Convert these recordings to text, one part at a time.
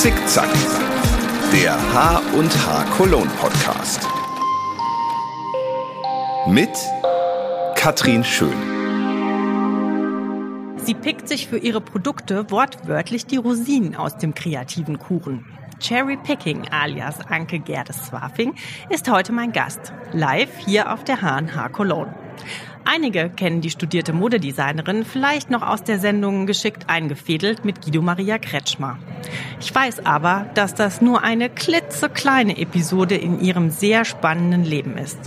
Zickzack, der H und H Cologne Podcast. Mit Katrin Schön. Sie pickt sich für ihre Produkte wortwörtlich die Rosinen aus dem kreativen Kuchen. Cherry Picking alias Anke Gerdes Swafing ist heute mein Gast, live hier auf der H&H Cologne. Einige kennen die studierte Modedesignerin vielleicht noch aus der Sendung Geschickt eingefädelt mit Guido Maria Kretschmer. Ich weiß aber, dass das nur eine klitzekleine Episode in ihrem sehr spannenden Leben ist.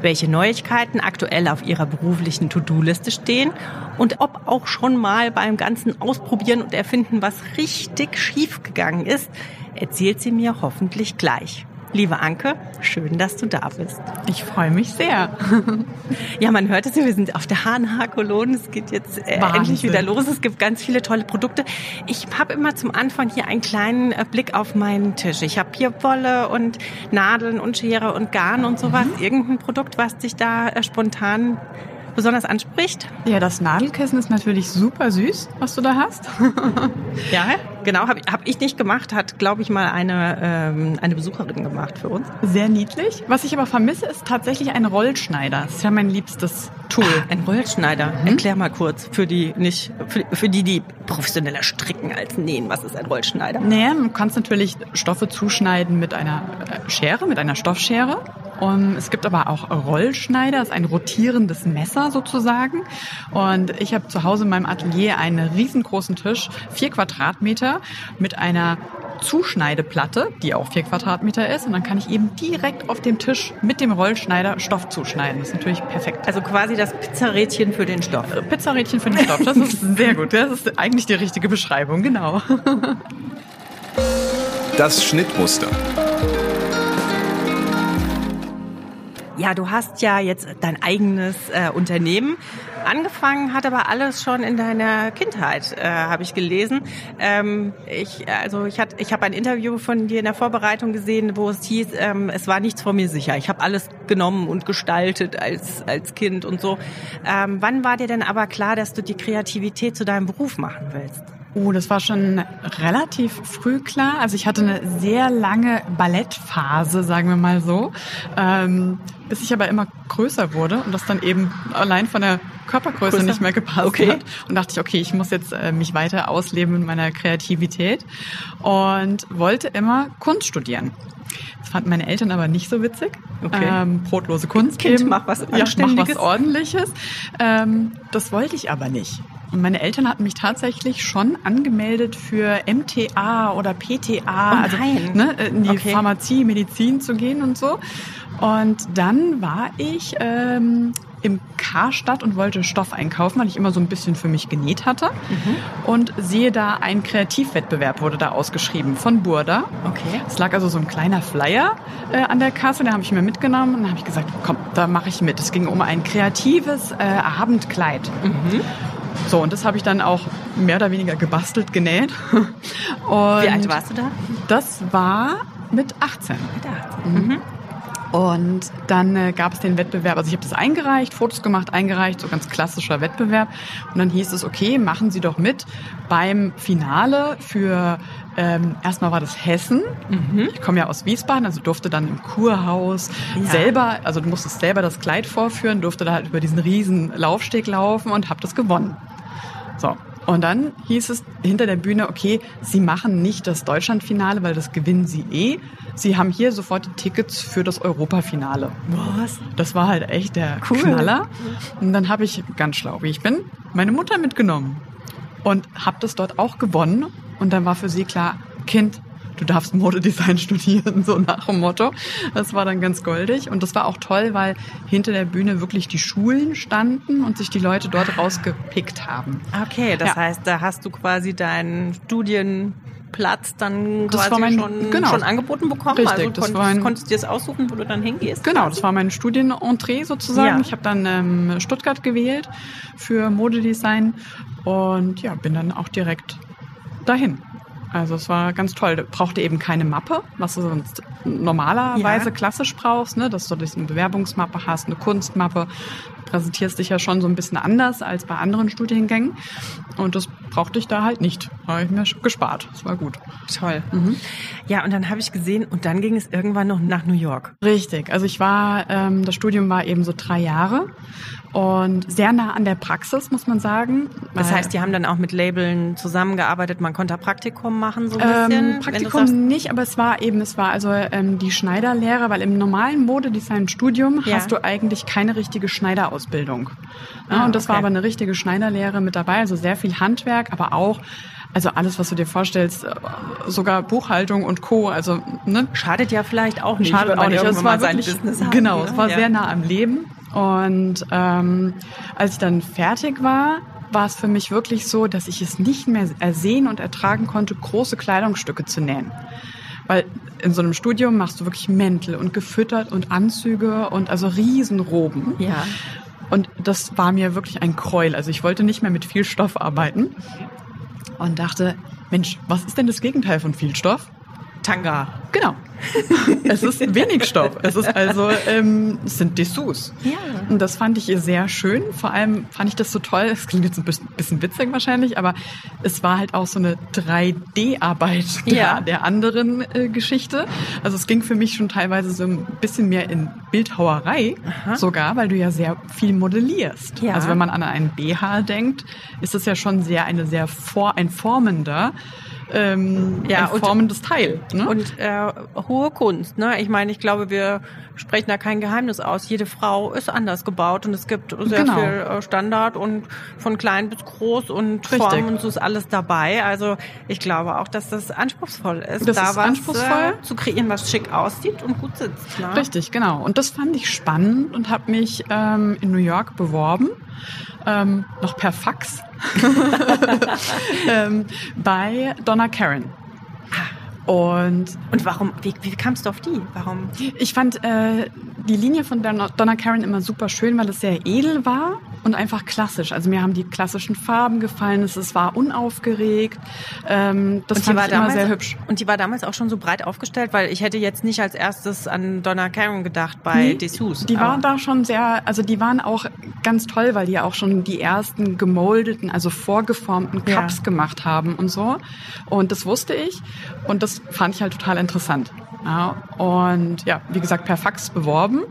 Welche Neuigkeiten aktuell auf ihrer beruflichen To-Do-Liste stehen und ob auch schon mal beim ganzen Ausprobieren und Erfinden was richtig schief gegangen ist, erzählt sie mir hoffentlich gleich. Liebe Anke, schön, dass du da bist. Ich freue mich sehr. ja, man hört es, wir sind auf der HNH Cologne. Es geht jetzt äh, endlich wieder los. Es gibt ganz viele tolle Produkte. Ich habe immer zum Anfang hier einen kleinen äh, Blick auf meinen Tisch. Ich habe hier Wolle und Nadeln und Schere und Garn und sowas. Mhm. Irgendein Produkt, was dich da äh, spontan besonders anspricht? Ja, das Nadelkissen ist natürlich super süß, was du da hast. ja, genau, habe hab ich nicht gemacht, hat, glaube ich, mal eine, ähm, eine Besucherin gemacht für uns. Sehr niedlich. Was ich aber vermisse, ist tatsächlich ein Rollschneider. Das ist ja mein liebstes Tool. Ach, ein Rollschneider. Mhm. Erklär mal kurz für die nicht, für, für, die, die professioneller stricken als nähen. Was ist ein Rollschneider? Naja, du kannst natürlich Stoffe zuschneiden mit einer äh, Schere, mit einer Stoffschere. Und es gibt aber auch Rollschneider, das ist ein rotierendes Messer sozusagen. Und ich habe zu Hause in meinem Atelier einen riesengroßen Tisch, vier Quadratmeter, mit einer Zuschneideplatte, die auch vier Quadratmeter ist. Und dann kann ich eben direkt auf dem Tisch mit dem Rollschneider Stoff zuschneiden. Das ist natürlich perfekt. Also quasi das Pizzarädchen für den Stoff. Äh, Pizzarädchen für den Stoff, das ist sehr gut. Das ist eigentlich die richtige Beschreibung, genau. Das Schnittmuster. Ja, du hast ja jetzt dein eigenes äh, Unternehmen. Angefangen hat aber alles schon in deiner Kindheit, äh, habe ich gelesen. Ähm, ich, also ich, hat, ich habe ein Interview von dir in der Vorbereitung gesehen, wo es hieß, ähm, es war nichts vor mir sicher. Ich habe alles genommen und gestaltet als, als Kind und so. Ähm, wann war dir denn aber klar, dass du die Kreativität zu deinem Beruf machen willst? Oh, das war schon relativ früh klar. Also ich hatte eine sehr lange Ballettphase, sagen wir mal so, ähm, bis ich aber immer größer wurde und das dann eben allein von der Körpergröße Größer? nicht mehr gepasst okay. hat. Und dachte ich, okay, ich muss jetzt äh, mich weiter ausleben in meiner Kreativität und wollte immer Kunst studieren. Das fanden meine Eltern aber nicht so witzig. Okay. Ähm, brotlose Kunst kind, eben. Mach was. Ja, mach was Ordentliches. Ähm, das wollte ich aber nicht. Und meine Eltern hatten mich tatsächlich schon angemeldet für MTA oder PTA, oh also ne, in die okay. Pharmazie, Medizin zu gehen und so. Und dann war ich ähm, im Karstadt und wollte Stoff einkaufen, weil ich immer so ein bisschen für mich genäht hatte. Mhm. Und sehe da, ein Kreativwettbewerb wurde da ausgeschrieben von Burda. Okay. Es lag also so ein kleiner Flyer äh, an der Kasse, den habe ich mir mitgenommen und dann habe ich gesagt, komm, da mache ich mit. Es ging um ein kreatives äh, Abendkleid. Mhm. So, und das habe ich dann auch mehr oder weniger gebastelt, genäht. Und Wie alt warst du da? Das war mit 18. Mit 18. Mhm. Und dann äh, gab es den Wettbewerb, also ich habe das eingereicht, Fotos gemacht, eingereicht, so ganz klassischer Wettbewerb. Und dann hieß es, okay, machen Sie doch mit beim Finale für, ähm, erstmal war das Hessen. Mhm. Ich komme ja aus Wiesbaden, also durfte dann im Kurhaus ja. selber, also du musstest selber das Kleid vorführen, durfte da halt über diesen riesen Laufsteg laufen und habe das gewonnen. So, und dann hieß es hinter der Bühne, okay, Sie machen nicht das Deutschlandfinale, weil das gewinnen Sie eh. Sie haben hier sofort die Tickets für das Europafinale. Was? Das war halt echt der cool. Knaller. Und dann habe ich, ganz schlau wie ich bin, meine Mutter mitgenommen und habe das dort auch gewonnen. Und dann war für sie klar, Kind, du darfst Modedesign studieren, so nach dem Motto. Das war dann ganz goldig. Und das war auch toll, weil hinter der Bühne wirklich die Schulen standen und sich die Leute dort rausgepickt haben. Okay, das ja. heißt, da hast du quasi deinen Studienplatz dann das quasi mein, schon, genau. schon angeboten bekommen? Richtig, also das konntest, war ein, konntest du dir das aussuchen, wo du dann hingehst? Genau, quasi? das war mein Studienentrée sozusagen. Ja. Ich habe dann ähm, Stuttgart gewählt für Modedesign und ja, bin dann auch direkt dahin. Also es war ganz toll. Du brauchte eben keine Mappe, was du sonst normalerweise ja. klassisch brauchst, ne? dass du eine Bewerbungsmappe hast, eine Kunstmappe. Du präsentierst dich ja schon so ein bisschen anders als bei anderen Studiengängen. Und das brauchte ich da halt nicht. Habe ich mir gespart. Das war gut. Toll. Mhm. Ja, und dann habe ich gesehen, und dann ging es irgendwann noch nach New York. Richtig. Also ich war, ähm, das Studium war eben so drei Jahre und sehr nah an der Praxis, muss man sagen. Das heißt, die haben dann auch mit Labeln zusammengearbeitet, man konnte Praktikum machen, so ein bisschen? Ähm, Praktikum nicht, aber es war eben, es war also ähm, die Schneiderlehre, weil im normalen Modedesign-Studium ja. hast du eigentlich keine richtige Schneiderausbildung. Ja, ah, und das okay. war aber eine richtige Schneiderlehre mit dabei, also sehr viel Handwerk, aber auch also alles, was du dir vorstellst, äh, sogar Buchhaltung und Co. Also ne? schadet ja vielleicht auch nicht. Schadet auch nicht. Es war wirklich, Business genau, haben, es war ja. sehr nah am Leben. Und ähm, als ich dann fertig war, war es für mich wirklich so, dass ich es nicht mehr ersehen und ertragen konnte, große Kleidungsstücke zu nähen. Weil in so einem Studium machst du wirklich Mäntel und gefüttert und Anzüge und also Riesenroben. Ja. Und das war mir wirklich ein Gräuel. Also ich wollte nicht mehr mit viel Stoff arbeiten und dachte, Mensch, was ist denn das Gegenteil von viel Stoff? Tanga. Genau. es ist wenig Stoff. Es ist also, ähm, es sind Dessous. Ja. Und das fand ich sehr schön. Vor allem fand ich das so toll. Es klingt jetzt ein bisschen, bisschen witzig wahrscheinlich, aber es war halt auch so eine 3D-Arbeit ja. der, der anderen äh, Geschichte. Also es ging für mich schon teilweise so ein bisschen mehr in Bildhauerei Aha. sogar, weil du ja sehr viel modellierst. Ja. Also wenn man an einen BH denkt, ist es ja schon sehr eine sehr vor, ein formender ähm, ja, ein formendes Teil. Ne? Und äh, hohe Kunst. Ne? Ich meine, ich glaube, wir sprechen da kein Geheimnis aus. Jede Frau ist anders gebaut und es gibt sehr genau. viel äh, Standard und von klein bis groß und Richtig. Form und so ist alles dabei. Also ich glaube auch, dass das anspruchsvoll ist, das da ist was äh, zu kreieren, was schick aussieht und gut sitzt. Ne? Richtig, genau. Und das fand ich spannend und habe mich ähm, in New York beworben ähm, noch per Fax ähm, bei Donna Karen. Und, und warum, wie, wie kamst du auf die? Warum? Ich fand äh, die Linie von Donna Karen immer super schön, weil es sehr edel war und einfach klassisch. Also mir haben die klassischen Farben gefallen, es, war unaufgeregt. Ähm, das und fand ich damals, sehr hübsch. Und die war damals auch schon so breit aufgestellt, weil ich hätte jetzt nicht als erstes an Donna Karen gedacht bei nee, Dessous. Die waren da schon sehr, also die waren auch ganz toll, weil die ja auch schon die ersten gemoldeten, also vorgeformten Cups ja. gemacht haben und so. Und das wusste ich und das fand ich halt total interessant. Ja, und ja, wie gesagt, per Fax beworben.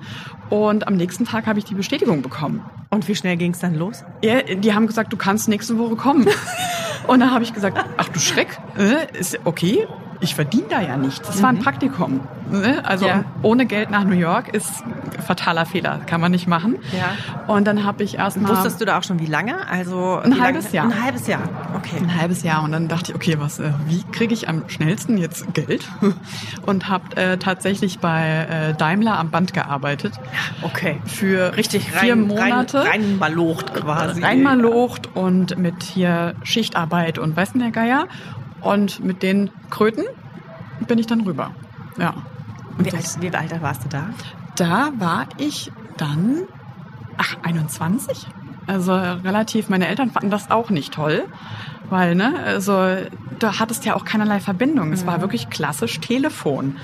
Und am nächsten Tag habe ich die Bestätigung bekommen. Und wie schnell ging es dann los? Ja, die haben gesagt, du kannst nächste Woche kommen. und dann habe ich gesagt, ach du Schreck, äh, ist okay ich verdiene da ja nichts. Das war ein mhm. Praktikum. Ne? Also ja. ohne Geld nach New York ist fataler Fehler, kann man nicht machen. Ja. Und dann habe ich erst mal Wusstest du da auch schon wie lange? Also ein halbes Jahr. Ein halbes Jahr. Okay. Ein halbes Jahr und dann dachte ich, okay, was äh, wie kriege ich am schnellsten jetzt Geld? Und habe äh, tatsächlich bei äh, Daimler am Band gearbeitet. Okay. Für richtig vier rein, Monate. Rein, reinmalocht quasi. Reinmalocht und mit hier Schichtarbeit und weiß nicht der Geier. Und mit den Kröten bin ich dann rüber. Ja. Wie, alt, wie alt warst du da? Da war ich dann, ach, 21. Also relativ, meine Eltern fanden das auch nicht toll, weil, ne, also da hattest ja auch keinerlei Verbindung. Es mhm. war wirklich klassisch Telefon.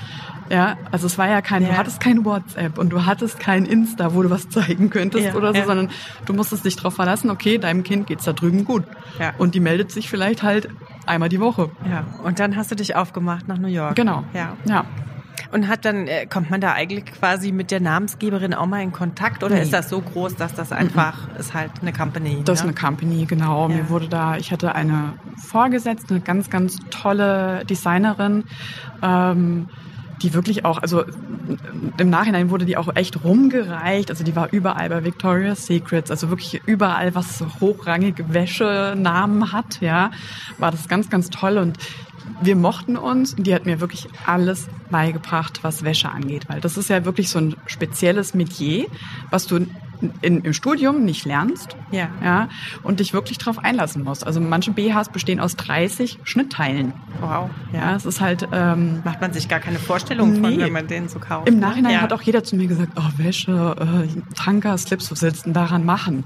Ja, also es war ja kein, ja. du hattest kein WhatsApp und du hattest kein Insta, wo du was zeigen könntest ja, oder so, ja. sondern du musstest dich darauf verlassen, okay, deinem Kind geht's da drüben gut. Ja. Und die meldet sich vielleicht halt einmal die Woche. Ja. Und dann hast du dich aufgemacht nach New York. Genau. Ja. Ja. Und hat dann, äh, kommt man da eigentlich quasi mit der Namensgeberin auch mal in Kontakt oder nee. ist das so groß, dass das einfach mhm. ist halt eine Company? Das ist ne? eine Company, genau. Ja. Mir wurde da, ich hatte eine Vorgesetzte, eine ganz, ganz tolle Designerin, ähm, die wirklich auch, also im Nachhinein wurde die auch echt rumgereicht. Also die war überall bei Victoria's Secrets, also wirklich überall, was hochrangige Wäschenamen hat, ja, war das ganz, ganz toll. Und wir mochten uns und die hat mir wirklich alles beigebracht, was Wäsche angeht, weil das ist ja wirklich so ein spezielles Metier, was du in, im Studium nicht lernst ja. Ja, und dich wirklich darauf einlassen musst. Also manche BHs bestehen aus 30 Schnittteilen. Wow. Ja, es ist halt... Ähm, Macht man sich gar keine Vorstellung nee. von, wenn man den so kauft. Im ne? Nachhinein ja. hat auch jeder zu mir gesagt, oh Wäsche, äh, Tanker, Slips, was willst du denn daran machen?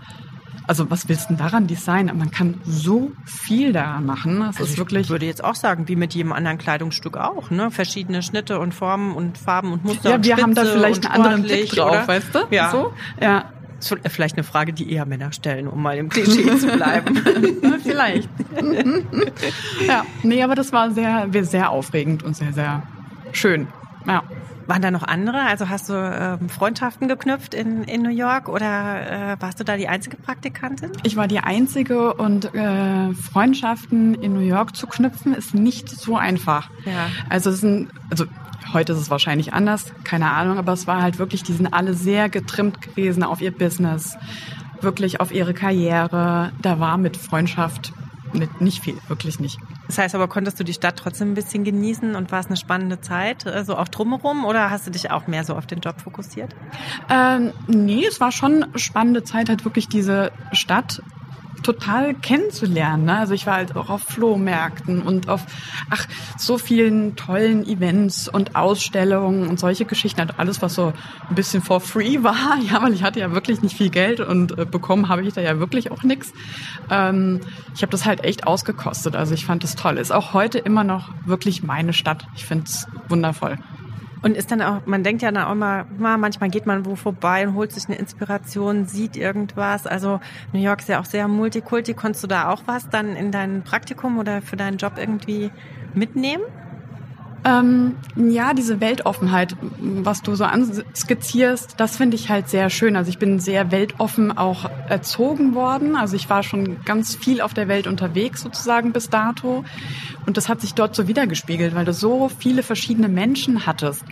Also was willst du denn daran designen? Man kann so viel daran machen. Es also ist wirklich. Ich würde jetzt auch sagen, wie mit jedem anderen Kleidungsstück auch, ne? Verschiedene Schnitte und Formen und Farben und Muster. Ja, wir haben da vielleicht einen anderen Blick drauf, oder? weißt du? Ja. So? Ja. Ist vielleicht eine Frage, die eher Männer stellen, um mal im Klischee zu bleiben. vielleicht. ja, nee, aber das war sehr, sehr aufregend und sehr, sehr schön. Ja. Waren da noch andere? Also hast du ähm, Freundschaften geknüpft in, in New York oder äh, warst du da die einzige Praktikantin? Ich war die einzige und äh, Freundschaften in New York zu knüpfen ist nicht so einfach. Ja. Also es sind, also heute ist es wahrscheinlich anders, keine Ahnung, aber es war halt wirklich, die sind alle sehr getrimmt gewesen auf ihr Business, wirklich auf ihre Karriere. Da war mit Freundschaft nicht, nicht viel, wirklich nicht. Das heißt aber, konntest du die Stadt trotzdem ein bisschen genießen und war es eine spannende Zeit, also auch drumherum, oder hast du dich auch mehr so auf den Job fokussiert? Ähm, nee, es war schon eine spannende Zeit, halt wirklich diese Stadt total kennenzulernen. Ne? Also ich war halt auch auf Flohmärkten und auf ach so vielen tollen Events und Ausstellungen und solche Geschichten. Also alles, was so ein bisschen for free war, ja, weil ich hatte ja wirklich nicht viel Geld und äh, bekommen habe ich da ja wirklich auch nichts. Ähm, ich habe das halt echt ausgekostet. Also ich fand es toll. Ist auch heute immer noch wirklich meine Stadt. Ich finde es wundervoll. Und ist dann auch, man denkt ja dann auch immer, manchmal geht man wo vorbei und holt sich eine Inspiration, sieht irgendwas. Also New York ist ja auch sehr multikulti. Konntest du da auch was dann in dein Praktikum oder für deinen Job irgendwie mitnehmen? Ähm, ja, diese Weltoffenheit, was du so anskizzierst, das finde ich halt sehr schön. Also ich bin sehr weltoffen auch erzogen worden. Also ich war schon ganz viel auf der Welt unterwegs sozusagen bis dato. Und das hat sich dort so wiedergespiegelt, weil du so viele verschiedene Menschen hattest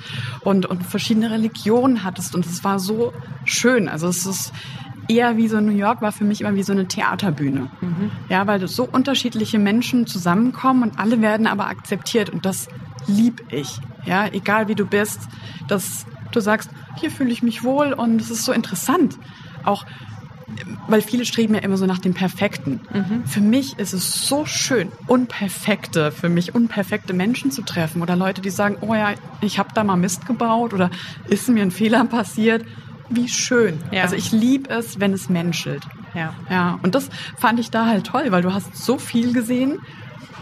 und, und verschiedene Religionen hattest. Und es war so schön. Also es ist eher wie so New York war für mich immer wie so eine Theaterbühne. Mhm. Ja, weil so unterschiedliche Menschen zusammenkommen und alle werden aber akzeptiert und das lieb ich. Ja, egal wie du bist, dass du sagst, hier fühle ich mich wohl und es ist so interessant. Auch weil viele streben ja immer so nach dem Perfekten. Mhm. Für mich ist es so schön, unperfekte, für mich unperfekte Menschen zu treffen oder Leute, die sagen, oh ja, ich habe da mal Mist gebaut oder ist mir ein Fehler passiert. Wie schön. Ja. Also ich liebe es, wenn es menschelt. Ja. Ja. Und das fand ich da halt toll, weil du hast so viel gesehen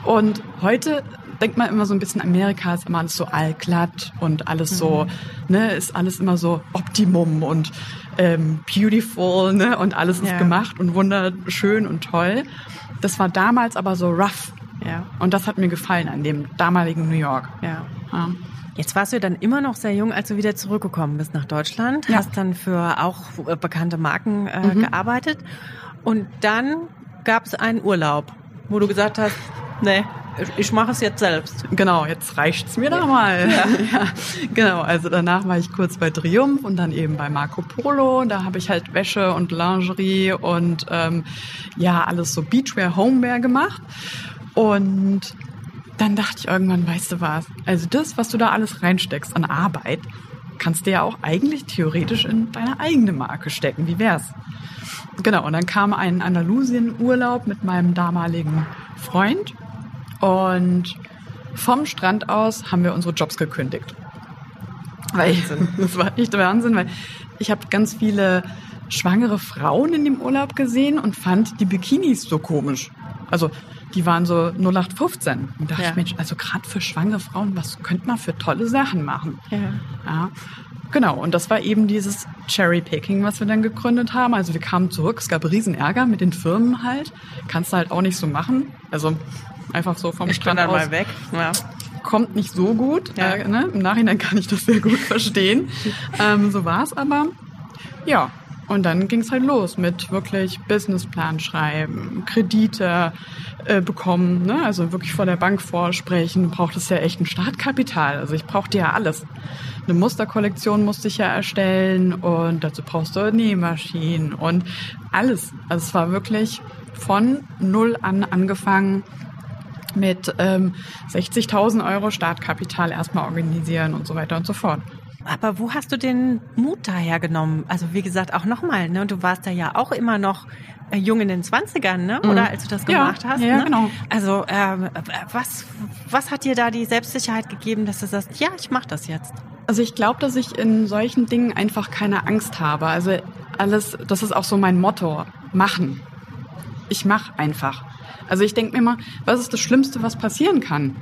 und heute denkt man immer so ein bisschen, Amerika ist immer alles so allglatt und alles mhm. so, ne, ist alles immer so Optimum und ähm, beautiful, ne, und alles ist ja. gemacht und wunderschön und toll. Das war damals aber so rough. Ja. Und das hat mir gefallen an dem damaligen New York. Ja. ja. Jetzt warst du dann immer noch sehr jung, als du wieder zurückgekommen bist nach Deutschland. Ja. Hast dann für auch äh, bekannte Marken äh, mhm. gearbeitet. Und dann gab es einen Urlaub, wo du gesagt hast, nee, ich mache es jetzt selbst. Genau, jetzt reicht's mir da mal. Ja. ja. genau, also danach war ich kurz bei Triumph und dann eben bei Marco Polo. Da habe ich halt Wäsche und Lingerie und ähm, ja, alles so Beachwear, Homewear gemacht. Und dann dachte ich irgendwann, weißt du was, also das, was du da alles reinsteckst an Arbeit, kannst du ja auch eigentlich theoretisch in deine eigene Marke stecken. Wie wär's? Genau, und dann kam ein Andalusien-Urlaub mit meinem damaligen Freund und vom Strand aus haben wir unsere Jobs gekündigt. Weil Wahnsinn. das war echt Wahnsinn, weil ich habe ganz viele schwangere Frauen in dem Urlaub gesehen und fand die Bikinis so komisch. Also die waren so 0815. Und dachte ja. ich, Mensch, also gerade für schwangere Frauen, was könnte man für tolle Sachen machen? Ja. ja. Genau, und das war eben dieses Cherry Picking, was wir dann gegründet haben. Also wir kamen zurück, es gab Riesenärger mit den Firmen halt. Kannst du halt auch nicht so machen. Also einfach so vom ich Strand dann aus. mal weg. Ja. Kommt nicht so gut. Ja. Äh, ne? Im Nachhinein kann ich das sehr gut verstehen. ähm, so war es aber. Ja, und dann ging es halt los mit wirklich Businessplan schreiben, Kredite äh, bekommen, ne? also wirklich vor der Bank vorsprechen. Du brauchtest ja echt ein Startkapital. Also ich brauchte ja alles. Eine Musterkollektion musste ich ja erstellen und dazu brauchst du Nähmaschinen und alles. Also es war wirklich von null an angefangen mit ähm, 60.000 Euro Startkapital erstmal organisieren und so weiter und so fort. Aber wo hast du den Mut daher genommen? Also wie gesagt, auch nochmal, ne? Du warst da ja auch immer noch äh, jung in den Zwanzigern, ne? Oder mhm. als du das gemacht ja, hast. Ja, ne? genau. Also ähm, was, was hat dir da die Selbstsicherheit gegeben, dass du sagst, ja, ich mach das jetzt? Also ich glaube, dass ich in solchen Dingen einfach keine Angst habe. Also alles, das ist auch so mein Motto. Machen. Ich mach einfach. Also ich denke mir immer, was ist das Schlimmste, was passieren kann?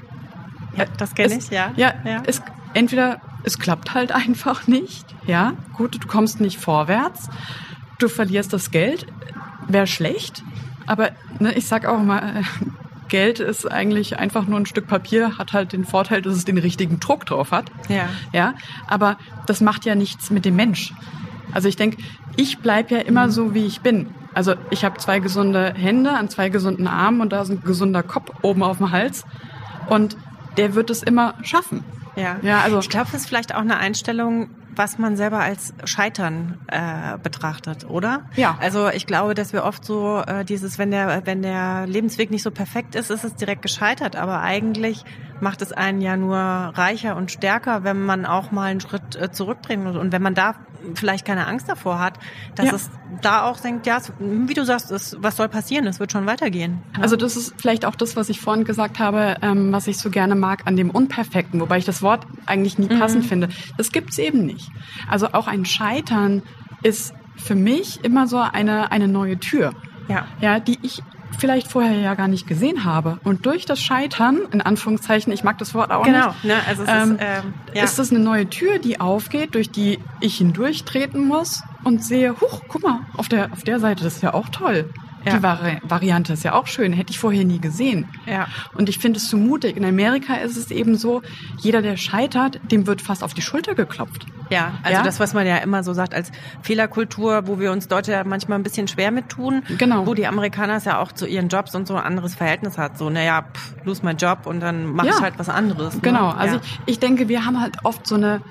Ja, das kenne ich, ja. Ja, ja. Es, entweder es klappt halt einfach nicht, ja, gut, du kommst nicht vorwärts, du verlierst das Geld, wäre schlecht. Aber ne, ich sag auch mal, Geld ist eigentlich einfach nur ein Stück Papier, hat halt den Vorteil, dass es den richtigen Druck drauf hat. Ja. Ja, aber das macht ja nichts mit dem Mensch. Also ich denke, ich bleib ja immer so, wie ich bin. Also ich habe zwei gesunde Hände an zwei gesunden Armen und da ist ein gesunder Kopf oben auf dem Hals. Und der wird es immer schaffen. Ja, Ja, also- ich glaube, das ist vielleicht auch eine Einstellung, was man selber als Scheitern äh, betrachtet, oder? Ja. Also ich glaube, dass wir oft so äh, dieses, wenn der wenn der Lebensweg nicht so perfekt ist, ist es direkt gescheitert. Aber eigentlich macht es einen ja nur reicher und stärker, wenn man auch mal einen Schritt äh, zurückdrehen muss. Und wenn man da vielleicht keine Angst davor hat, dass Ja. es da auch denkt, ja, es- wie du sagst, es, was soll passieren? Es wird schon weitergehen. ne? Also das ist vielleicht auch das, was ich vorhin gesagt habe, ähm, was ich so gerne mag an dem Unperfekten, wobei ich das Wort eigentlich nie passend finde. Das gibt's eben nicht. Also auch ein Scheitern ist für mich immer so eine, eine neue Tür. Ja. Ja, die ich vielleicht vorher ja gar nicht gesehen habe. Und durch das Scheitern, in Anführungszeichen, ich mag das Wort auch Genau, nicht, ne, also es ähm, ist, ähm, ja. ist das eine neue Tür, die aufgeht, durch die ich hindurchtreten muss und sehe, huch, guck mal, auf der, auf der Seite, das ist ja auch toll. Ja. Die Vari Variante ist ja auch schön, hätte ich vorher nie gesehen. Ja. Und ich finde es zu mutig. In Amerika ist es eben so, jeder, der scheitert, dem wird fast auf die Schulter geklopft. Ja, also Ja? das, was man ja immer so sagt als Fehlerkultur, wo wir uns Deutsche ja manchmal ein bisschen schwer mit tun. Genau. Wo die Amerikaner es ja auch zu ihren Jobs und so ein anderes Verhältnis hat. So, naja, pff, lose mein Job und dann mach Ja. ich halt was anderes. Ne? Genau, also ich, ich denke, wir haben halt oft so eine,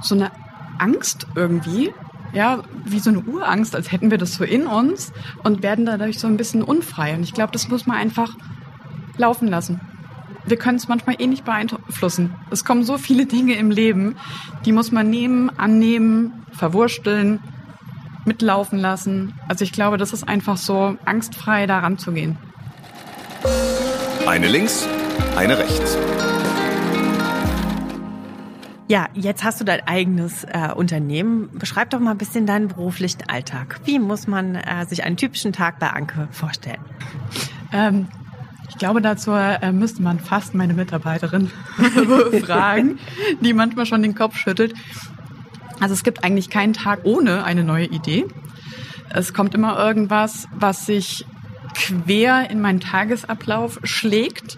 so eine Angst irgendwie, ja, wie so eine Urangst, als hätten wir das so in uns und werden dadurch so ein bisschen unfrei. Und ich glaube, das muss man einfach laufen lassen. Wir können es manchmal eh nicht beeinflussen. Es kommen so viele Dinge im Leben, die muss man nehmen, annehmen, verwursteln, mitlaufen lassen. Also ich glaube, das ist einfach so angstfrei da ranzugehen. Eine links, eine rechts. Ja, jetzt hast du dein eigenes äh, Unternehmen. Beschreib doch mal ein bisschen deinen beruflichen Alltag. Wie muss man äh, sich einen typischen Tag bei Anke vorstellen? Ähm, ich glaube, dazu äh, müsste man fast meine Mitarbeiterin fragen, die manchmal schon den Kopf schüttelt. Also es gibt eigentlich keinen Tag ohne eine neue Idee. Es kommt immer irgendwas, was sich quer in meinen Tagesablauf schlägt.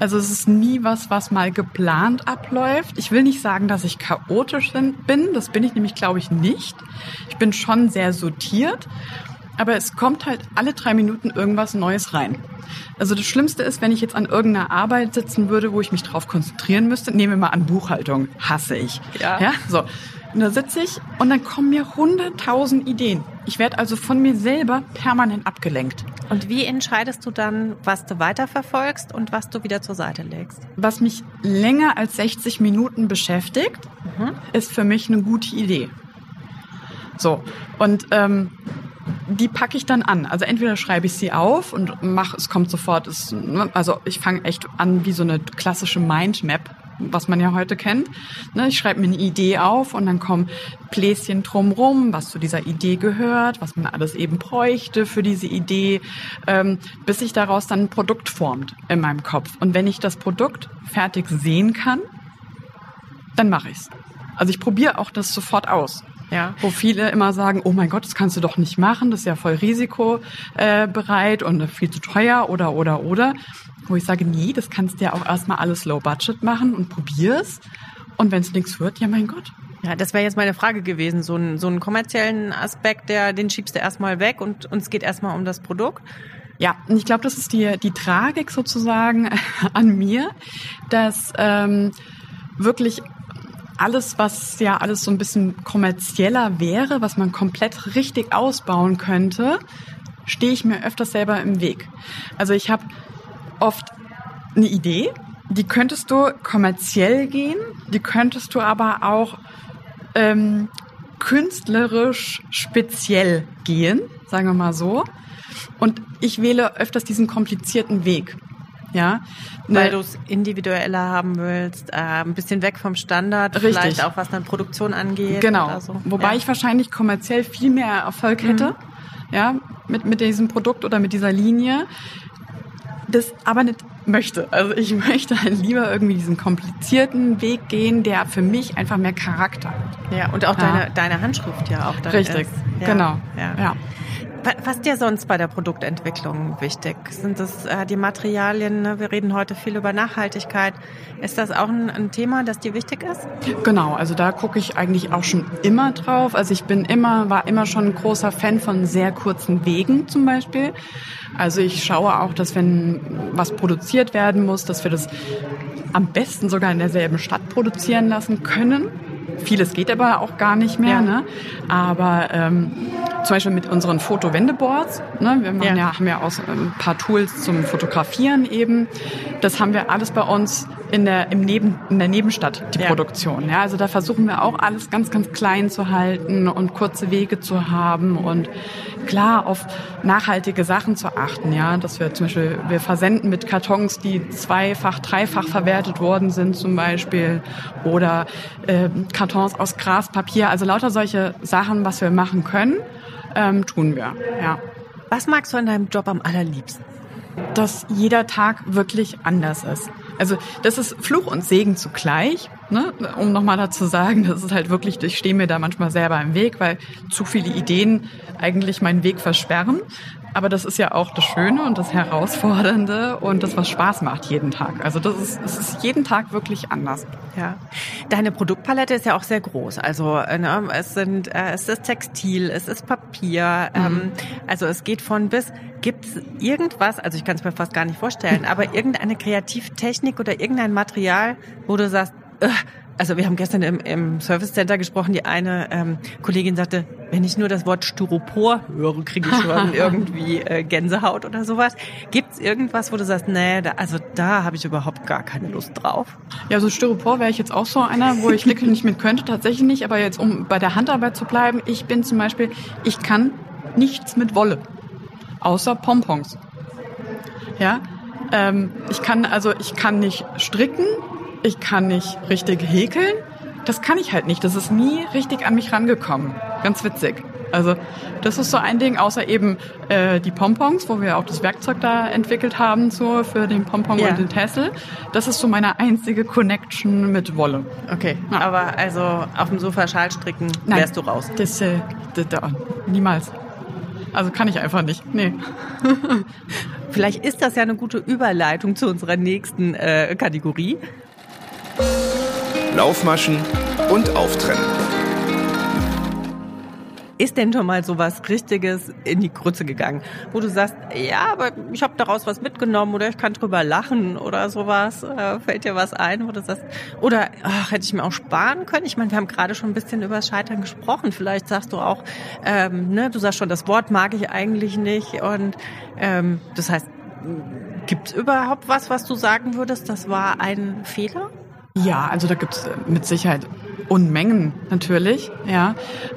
Also es ist nie was, was mal geplant abläuft. Ich will nicht sagen, dass ich chaotisch bin. Das bin ich nämlich, glaube ich, nicht. Ich bin schon sehr sortiert. Aber es kommt halt alle drei Minuten irgendwas Neues rein. Also das Schlimmste ist, wenn ich jetzt an irgendeiner Arbeit sitzen würde, wo ich mich drauf konzentrieren müsste. Nehmen wir mal an Buchhaltung. Hasse ich. Ja. ja so. Und da sitze ich und dann kommen mir hunderttausend Ideen. Ich werde also von mir selber permanent abgelenkt. Und wie entscheidest du dann, was du weiterverfolgst und was du wieder zur Seite legst? Was mich länger als 60 Minuten beschäftigt, ist für mich eine gute Idee. So, und ähm, die packe ich dann an. Also entweder schreibe ich sie auf und mache, es kommt sofort, es, ne, also ich fange echt an wie so eine klassische Mindmap, was man ja heute kennt. Ne, ich schreibe mir eine Idee auf und dann kommen Pläschen drumrum, was zu dieser Idee gehört, was man alles eben bräuchte für diese Idee, ähm, bis sich daraus dann ein Produkt formt in meinem Kopf. Und wenn ich das Produkt fertig sehen kann, dann mache ich's. Also ich probiere auch das sofort aus. Ja. Wo viele immer sagen, oh mein Gott, das kannst du doch nicht machen, das ist ja voll risikobereit und viel zu teuer oder oder oder. Wo ich sage, nee, das kannst du ja auch erstmal alles low budget machen und probier's. Und wenn es nichts wird, ja mein Gott. Ja, das wäre jetzt meine Frage gewesen. So, ein, so einen kommerziellen Aspekt, der, den schiebst du erstmal weg und, es geht erstmal um das Produkt. Ja, und ich glaube, das ist die, die Tragik sozusagen an mir, dass ähm, wirklich alles, was ja alles so ein bisschen kommerzieller wäre, was man komplett richtig ausbauen könnte, stehe ich mir öfters selber im Weg. Also ich habe oft eine Idee, die könntest du kommerziell gehen, die könntest du aber auch ähm, künstlerisch speziell gehen, sagen wir mal so. Und ich wähle öfters diesen komplizierten Weg. Ja, Weil Ne- du es individueller haben willst, äh, ein bisschen weg vom Standard, Richtig. vielleicht auch was dann Produktion angeht. Genau. So. Wobei ja. Mhm. ich wahrscheinlich kommerziell viel mehr Erfolg hätte, ja, mit, mit diesem Produkt oder mit dieser Linie. Das aber nicht möchte. Also ich möchte halt lieber irgendwie diesen komplizierten Weg gehen, der für mich einfach mehr Charakter hat. Ja, und auch ja. deine, deine Handschrift ja auch dann Richtig, ist. Ja. genau. Ja. ja. Was ist dir sonst bei der Produktentwicklung wichtig? Sind das äh, die Materialien? Ne? Wir reden heute viel über Nachhaltigkeit. Ist das auch ein, ein, Thema, das dir wichtig ist? Genau, also da gucke ich eigentlich auch schon immer drauf. Also ich bin immer, war immer schon ein großer Fan von sehr kurzen Wegen zum Beispiel. Also ich schaue auch, dass wenn was produziert werden muss, dass wir das am besten sogar in derselben Stadt produzieren lassen können. Vieles geht aber auch gar nicht mehr. Ja. Ne? Aber ähm, zum Beispiel mit unseren Fotowendeboards, ne? wir machen ja. ja haben ja auch ein paar Tools zum Fotografieren eben. Das haben wir alles bei uns in der, im Neben, in der Nebenstadt, die ja. Produktion. Ja? Also da versuchen wir auch alles ganz, ganz klein zu halten und kurze Wege zu haben und klar auf nachhaltige Sachen zu achten. Ja, dass wir zum Beispiel, wir versenden mit Kartons, die zweifach, dreifach verwertet worden sind zum Beispiel oder äh, Kartons aus Graspapier. Also lauter solche Sachen, was wir machen können, ähm, tun wir. Ja. Was magst du an deinem Job am allerliebsten? Dass jeder Tag wirklich anders ist. Also das ist Fluch und Segen zugleich, ne? um nochmal dazu sagen, das ist halt wirklich, ich stehe mir da manchmal selber im Weg, weil zu viele Ideen eigentlich meinen Weg versperren. Aber das ist ja auch das Schöne und das Herausfordernde und das, was Spaß macht jeden Tag. Also das ist, es ist jeden Tag wirklich anders. Ja. Deine Produktpalette ist ja auch sehr groß. Also ne, es sind, äh, es ist Textil, es ist Papier. Mhm. Ähm, also es geht von bis. Gibt es irgendwas, also ich kann es mir fast gar nicht vorstellen, aber irgendeine Kreativtechnik oder irgendein Material, wo du sagst, äh, also wir haben gestern im, im Service Center gesprochen, die eine ähm, Kollegin sagte, wenn ich nur das Wort Styropor höre, kriege ich schon irgendwie äh, Gänsehaut oder sowas. Gibt es irgendwas, wo du sagst, nee, da, also da habe ich überhaupt gar keine Lust drauf? Ja, so Styropor wäre ich jetzt auch so einer, wo ich wirklich nicht mit könnte, tatsächlich nicht. Aber jetzt, um bei der Handarbeit zu bleiben, ich bin zum Beispiel, ich kann nichts mit Wolle, außer Pompons. Ja, ähm, ich kann also, ich kann nicht stricken, ich kann nicht richtig häkeln. Das kann ich halt nicht. Das ist nie richtig an mich rangekommen. Ganz witzig. Also das ist so ein Ding, außer eben äh, die Pompons, wo wir auch das Werkzeug da entwickelt haben so, für den Pompon ja. und den Tessel. Das ist so meine einzige Connection mit Wolle. Okay, ja. aber also auf dem Sofa Schal stricken Nein, wärst du raus? Das, äh, das, das, niemals. Also kann ich einfach nicht. Nee. Vielleicht ist das ja eine gute Überleitung zu unserer nächsten äh, Kategorie. Laufmaschen und Auftrennen. Ist denn schon mal sowas Richtiges in die Grütze gegangen, wo du sagst, ja, aber ich habe daraus was mitgenommen oder ich kann drüber lachen oder sowas? Äh, fällt dir was ein, wo du sagst, oder ach, hätte ich mir auch sparen können? Ich meine, wir haben gerade schon ein bisschen über Scheitern gesprochen. Vielleicht sagst du auch, ähm, ne, du sagst schon, das Wort mag ich eigentlich nicht und ähm, das heißt, gibt es überhaupt was, was du sagen würdest, das war ein Fehler? Ja, also da gibt's äh, mit Sicherheit Unmengen natürlich, ja.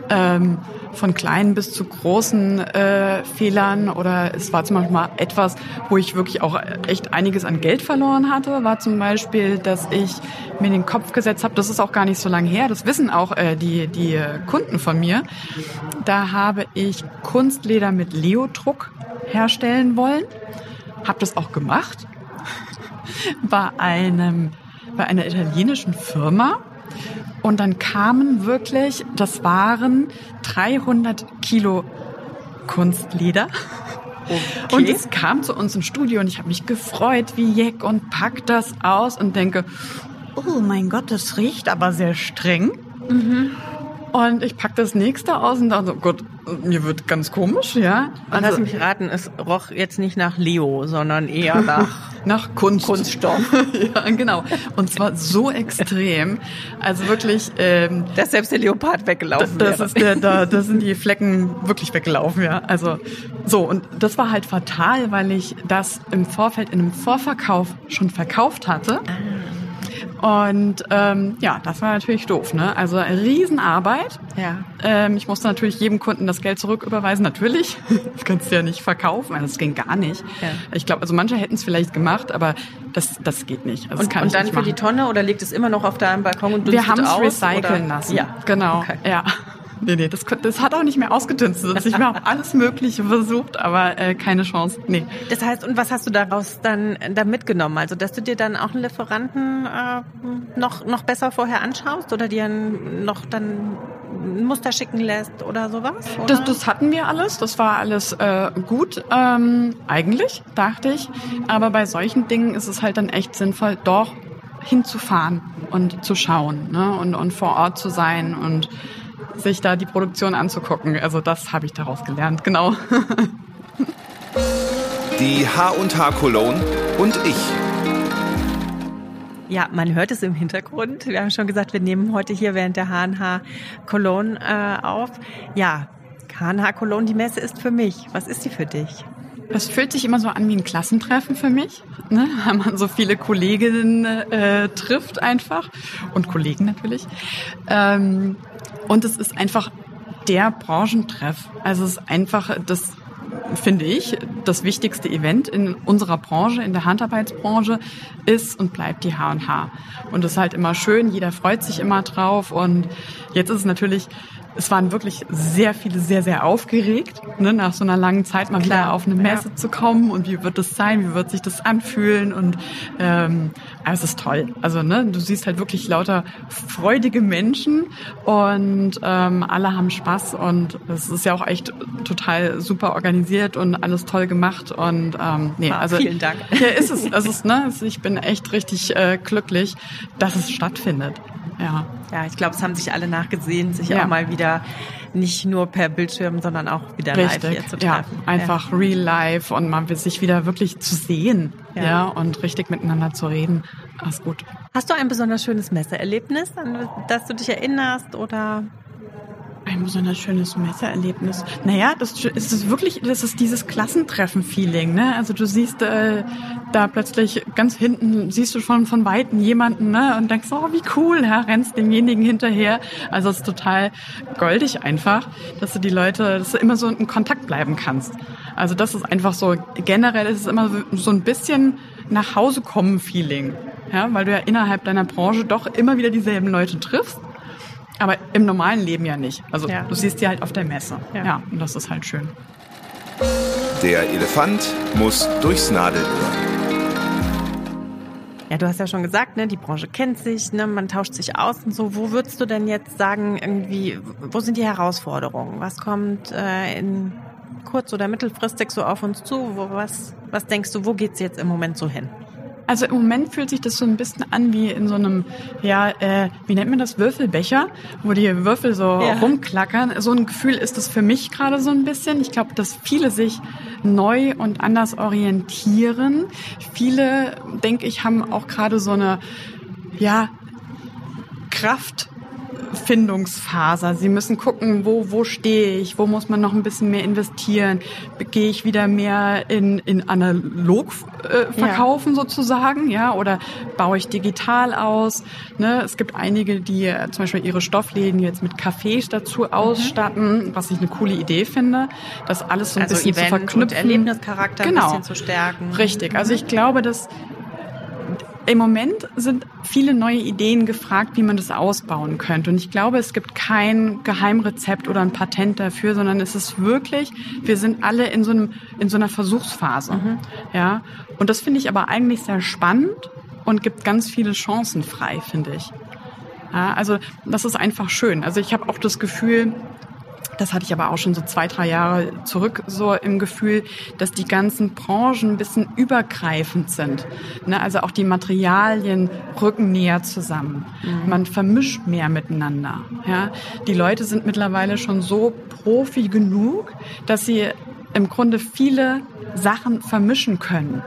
Ähm, von kleinen bis zu großen äh, Fehlern oder es war zum Beispiel mal etwas, wo ich wirklich auch echt einiges an Geld verloren hatte, war zum Beispiel, dass ich mir den Kopf gesetzt habe, das ist auch gar nicht so lange her, das wissen auch äh, die, die Kunden von mir, da habe ich Kunstleder mit Leodruck herstellen wollen, habe das auch gemacht, bei einem bei einer italienischen Firma. Und dann kamen wirklich, das waren 300 Kilo Kunstleder. Okay. Und es kam zu uns im Studio und ich habe mich gefreut wie Jeck und pack das aus und denke, oh mein Gott, das riecht aber sehr streng. Mhm. Und ich pack das nächste aus und dachte, oh Gott, mir wird ganz komisch, ja. Und also, lass mich raten, es roch jetzt nicht nach Leo, sondern eher nach nach Kunst. Kunststoff. ja, genau. Und zwar so extrem. Also wirklich. Ähm, Dass selbst der Leopard weggelaufen das wäre. Ist der, da, da sind die Flecken wirklich weggelaufen, ja. Also so, und das war halt fatal, weil ich das im Vorfeld in einem Vorverkauf schon verkauft hatte. Ah. Und ähm, ja, das war natürlich doof. Ne? Also Riesenarbeit. Ja. Ähm, ich musste natürlich jedem Kunden das Geld zurücküberweisen. Natürlich, das kannst du ja nicht verkaufen. Also das ging gar nicht. Ja. Ich glaube, also manche hätten es vielleicht gemacht, aber das, das geht nicht. Also und, und dann für die Tonne oder liegt es immer noch auf deinem Balkon und Wir haben es recyceln oder? lassen. Ja, genau. Okay. Ja. Nee, nee, das, das hat auch nicht mehr ausgedünstet. Ich habe alles Mögliche versucht, aber äh, keine Chance. Nee. Das heißt, und was hast du daraus dann da mitgenommen? Also, dass du dir dann auch einen Lieferanten äh, noch, noch besser vorher anschaust oder dir noch dann ein Muster schicken lässt oder sowas? Oder? Das, das hatten wir alles. Das war alles äh, gut, ähm, eigentlich, dachte ich. Aber bei solchen Dingen ist es halt dann echt sinnvoll, doch hinzufahren und zu schauen ne? und, und vor Ort zu sein und sich da die Produktion anzugucken. Also das habe ich daraus gelernt, genau. Die H&H Cologne und ich. Ja, man hört es im Hintergrund. Wir haben schon gesagt, wir nehmen heute hier während der H&H Cologne äh, auf. Ja, H&H Cologne, die Messe ist für mich. Was ist die für dich? Das fühlt sich immer so an wie ein Klassentreffen für mich, ne? wenn man so viele Kolleginnen äh, trifft einfach und Kollegen natürlich. Ähm, und es ist einfach der Branchentreff. Also es ist einfach das finde ich, das wichtigste Event in unserer Branche, in der Handarbeitsbranche, ist und bleibt die H&H. Und das ist halt immer schön, jeder freut sich immer drauf. Und jetzt ist es natürlich es waren wirklich sehr viele sehr, sehr aufgeregt, ne, nach so einer langen Zeit mal Klar. wieder auf eine Messe ja. zu kommen und wie wird das sein, wie wird sich das anfühlen und ähm, es ist toll. Also ne, du siehst halt wirklich lauter freudige Menschen und ähm, alle haben Spaß und es ist ja auch echt total super organisiert und alles toll gemacht und ähm, nee, ah, also vielen Dank. Ja, ist es, es ist ne, ich bin echt richtig äh, glücklich, dass es stattfindet. Ja. Ja, ich glaube, es haben sich alle nachgesehen, sich ja. auch mal wieder nicht nur per Bildschirm, sondern auch wieder Richtig. live hier zu treffen. Ja, einfach ja. real life und mal sich wieder wirklich zu sehen, ja. ja, und richtig miteinander zu reden. Alles gut. Hast du ein besonders schönes Messeerlebnis, an das du dich erinnerst oder ein besonders schönes Messererlebnis. Naja, das ist wirklich, das ist dieses Klassentreffen-Feeling. Ne? Also du siehst äh, da plötzlich ganz hinten, siehst du schon von Weitem jemanden ne? und denkst, oh, wie cool, ja? rennst demjenigen hinterher. Also es ist total goldig einfach, dass du die Leute, dass du immer so in Kontakt bleiben kannst. Also das ist einfach so, generell ist es immer so ein bisschen nach Hause kommen Feeling. Ja, weil du ja innerhalb deiner Branche doch immer wieder dieselben Leute triffst aber im normalen Leben ja nicht. Also ja. du siehst die halt auf der Messe. Ja. ja, und das ist halt schön. Der Elefant muss durchs Nadelöhr. Ja, du hast ja schon gesagt, ne, die Branche kennt sich, ne, man tauscht sich aus und so. Wo würdest du denn jetzt sagen, irgendwie, wo sind die Herausforderungen? Was kommt äh, in kurz- oder mittelfristig so auf uns zu? Wo, was, was denkst du, wo geht's jetzt im Moment so hin? Also im Moment fühlt sich das so ein bisschen an wie in so einem, ja, äh, wie nennt man das, Würfelbecher, wo die Würfel so ja. rumklackern. So ein Gefühl ist das für mich gerade so ein bisschen. Ich glaube, dass viele sich neu und anders orientieren. Viele, denke ich, haben auch gerade so eine, ja, Kraft Findungsphase. Sie müssen gucken, wo, wo stehe ich, wo muss man noch ein bisschen mehr investieren. Gehe ich wieder mehr in, in analog äh, verkaufen ja. sozusagen, ja, oder baue ich digital aus? Ne? Es gibt einige, die äh, zum Beispiel ihre Stoffläden jetzt mit Cafés dazu mhm. ausstatten, mhm. was ich eine coole Idee finde, das alles so ein also bisschen Event zu verknüpfen. Und Erlebnischarakter genau. ein bisschen zu stärken. Richtig. Also ich glaube, dass im Moment sind viele neue Ideen gefragt, wie man das ausbauen könnte. Und ich glaube, es gibt kein Geheimrezept oder ein Patent dafür, sondern es ist wirklich, wir sind alle in so, einem, in so einer Versuchsphase. Mhm. Ja. Und das finde ich aber eigentlich sehr spannend und gibt ganz viele Chancen frei, finde ich. Ja, also das ist einfach schön. Also ich habe auch das Gefühl, das hatte ich aber auch schon so zwei, drei Jahre zurück so im Gefühl, dass die ganzen Branchen ein bisschen übergreifend sind. Ne? Also auch die Materialien rücken näher zusammen. Mhm. Man vermischt mehr miteinander. Ja? Die Leute sind mittlerweile schon so profi genug, dass sie im Grunde viele Sachen vermischen können.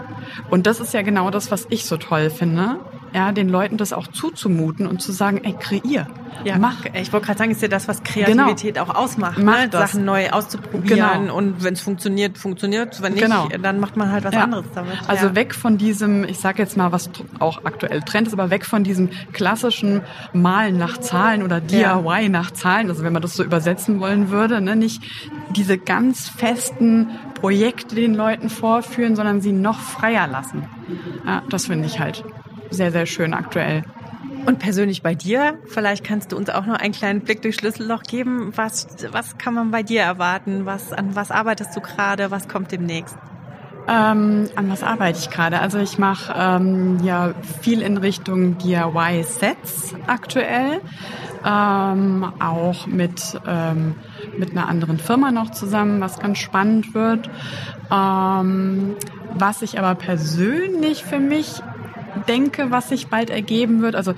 Und das ist ja genau das, was ich so toll finde ja, den Leuten das auch zuzumuten und zu sagen, ey, kreier. Ja, mach. Ich wollte gerade sagen, ist ja das, was Kreativität genau. auch ausmacht. Mach ne? Sachen neu auszuprobieren genau. und wenn es funktioniert, funktioniert. Wenn nicht, genau. dann macht man halt was ja. anderes damit. Also ja. weg von diesem, ich sage jetzt mal, was auch aktuell Trend ist, aber weg von diesem klassischen Malen nach Zahlen oder DIY nach Zahlen, also wenn man das so übersetzen wollen würde, ne? nicht diese ganz festen Projekte den Leuten vorführen, sondern sie noch freier lassen. Ja, das finde ich halt sehr, sehr schön aktuell. Und persönlich bei dir, vielleicht kannst du uns auch noch einen kleinen Blick durchs Schlüsselloch geben. Was, was kann man bei dir erwarten? Was, an was arbeitest du gerade? Was kommt demnächst? Ähm, an was arbeite ich gerade? Also ich mache ähm, ja viel in Richtung DIY-Sets aktuell, ähm, auch mit ähm, mit einer anderen Firma noch zusammen, was ganz spannend wird. Ähm, was ich aber persönlich für mich denke, was sich bald ergeben wird. Also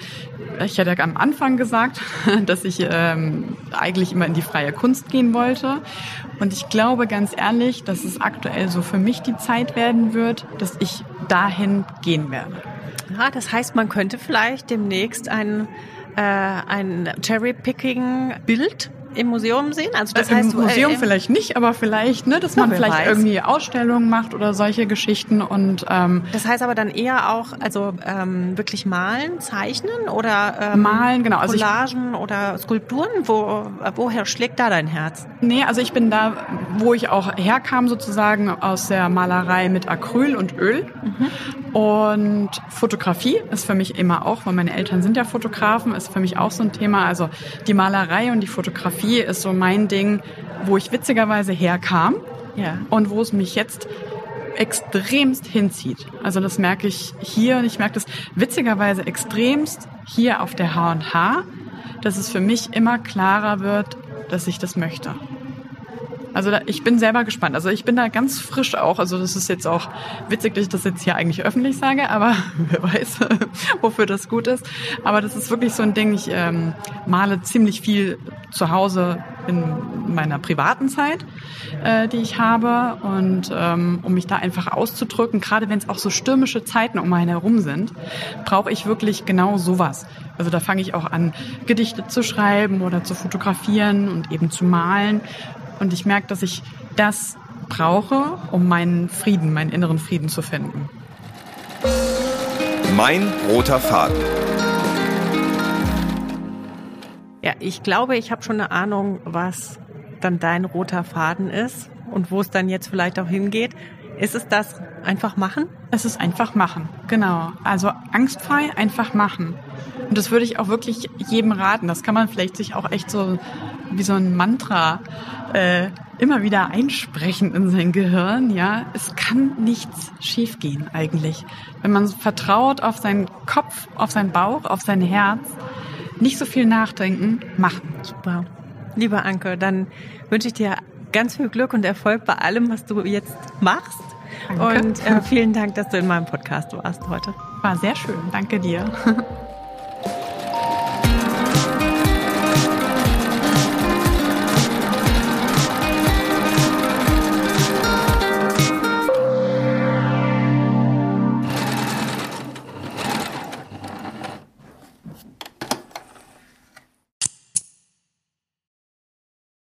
ich hatte am Anfang gesagt, dass ich ähm, eigentlich immer in die freie Kunst gehen wollte. Und ich glaube ganz ehrlich, dass es aktuell so für mich die Zeit werden wird, dass ich dahin gehen werde. Ja, das heißt, man könnte vielleicht demnächst ein, äh, ein Cherry-Picking-Bild im Museum sehen? Also das äh, heißt, Im Museum äh, vielleicht nicht, aber vielleicht, ne, dass man vielleicht weiß. irgendwie Ausstellungen macht oder solche Geschichten und ähm, Das heißt aber dann eher auch, also ähm, wirklich malen, zeichnen oder ähm, malen, genau, also Collagen ich, oder Skulpturen. Wo, woher schlägt da dein Herz? Nee, also ich bin da, wo ich auch herkam sozusagen aus der Malerei mit Acryl und Öl mhm. und Fotografie ist für mich immer auch, weil meine Eltern sind ja Fotografen, ist für mich auch so ein Thema. Also die Malerei und die Fotografie Fotografie ist so mein Ding, wo ich witzigerweise herkam ja. und wo es mich jetzt extremst hinzieht. Also das merke ich hier und ich merke das witzigerweise extremst hier auf der H&H, dass es für mich immer klarer wird, dass ich das möchte. Also da, ich bin selber gespannt. Also ich bin da ganz frisch auch. Also das ist jetzt auch witzig, dass ich das jetzt hier eigentlich öffentlich sage, aber wer weiß, wofür das gut ist. Aber das ist wirklich so ein Ding. Ich ähm, male ziemlich viel zu Hause in meiner privaten Zeit, äh, die ich habe. Und ähm, um mich da einfach auszudrücken, gerade wenn es auch so stürmische Zeiten um einen herum sind, brauche ich wirklich genau sowas. Also da fange ich auch an, Gedichte zu schreiben oder zu fotografieren und eben zu malen. Und ich merke, dass ich das brauche, um meinen Frieden, meinen inneren Frieden zu finden. Mein roter Faden. Ja, ich glaube, ich habe schon eine Ahnung, was dann dein roter Faden ist und wo es dann jetzt vielleicht auch hingeht. Ist es das einfach machen? Es ist einfach machen, genau. Also angstfrei einfach machen. Und das würde ich auch wirklich jedem raten. Das kann man vielleicht sich auch echt so wie so ein Mantra äh, immer wieder einsprechen in sein Gehirn. Ja, es kann nichts schiefgehen eigentlich, wenn man vertraut auf seinen Kopf, auf seinen Bauch, auf sein Herz. Nicht so viel nachdenken, machen. Super. Lieber Anke, dann wünsche ich dir ganz viel Glück und Erfolg bei allem, was du jetzt machst. Danke. Und äh, vielen Dank, dass du in meinem Podcast warst heute. War sehr schön. Danke dir.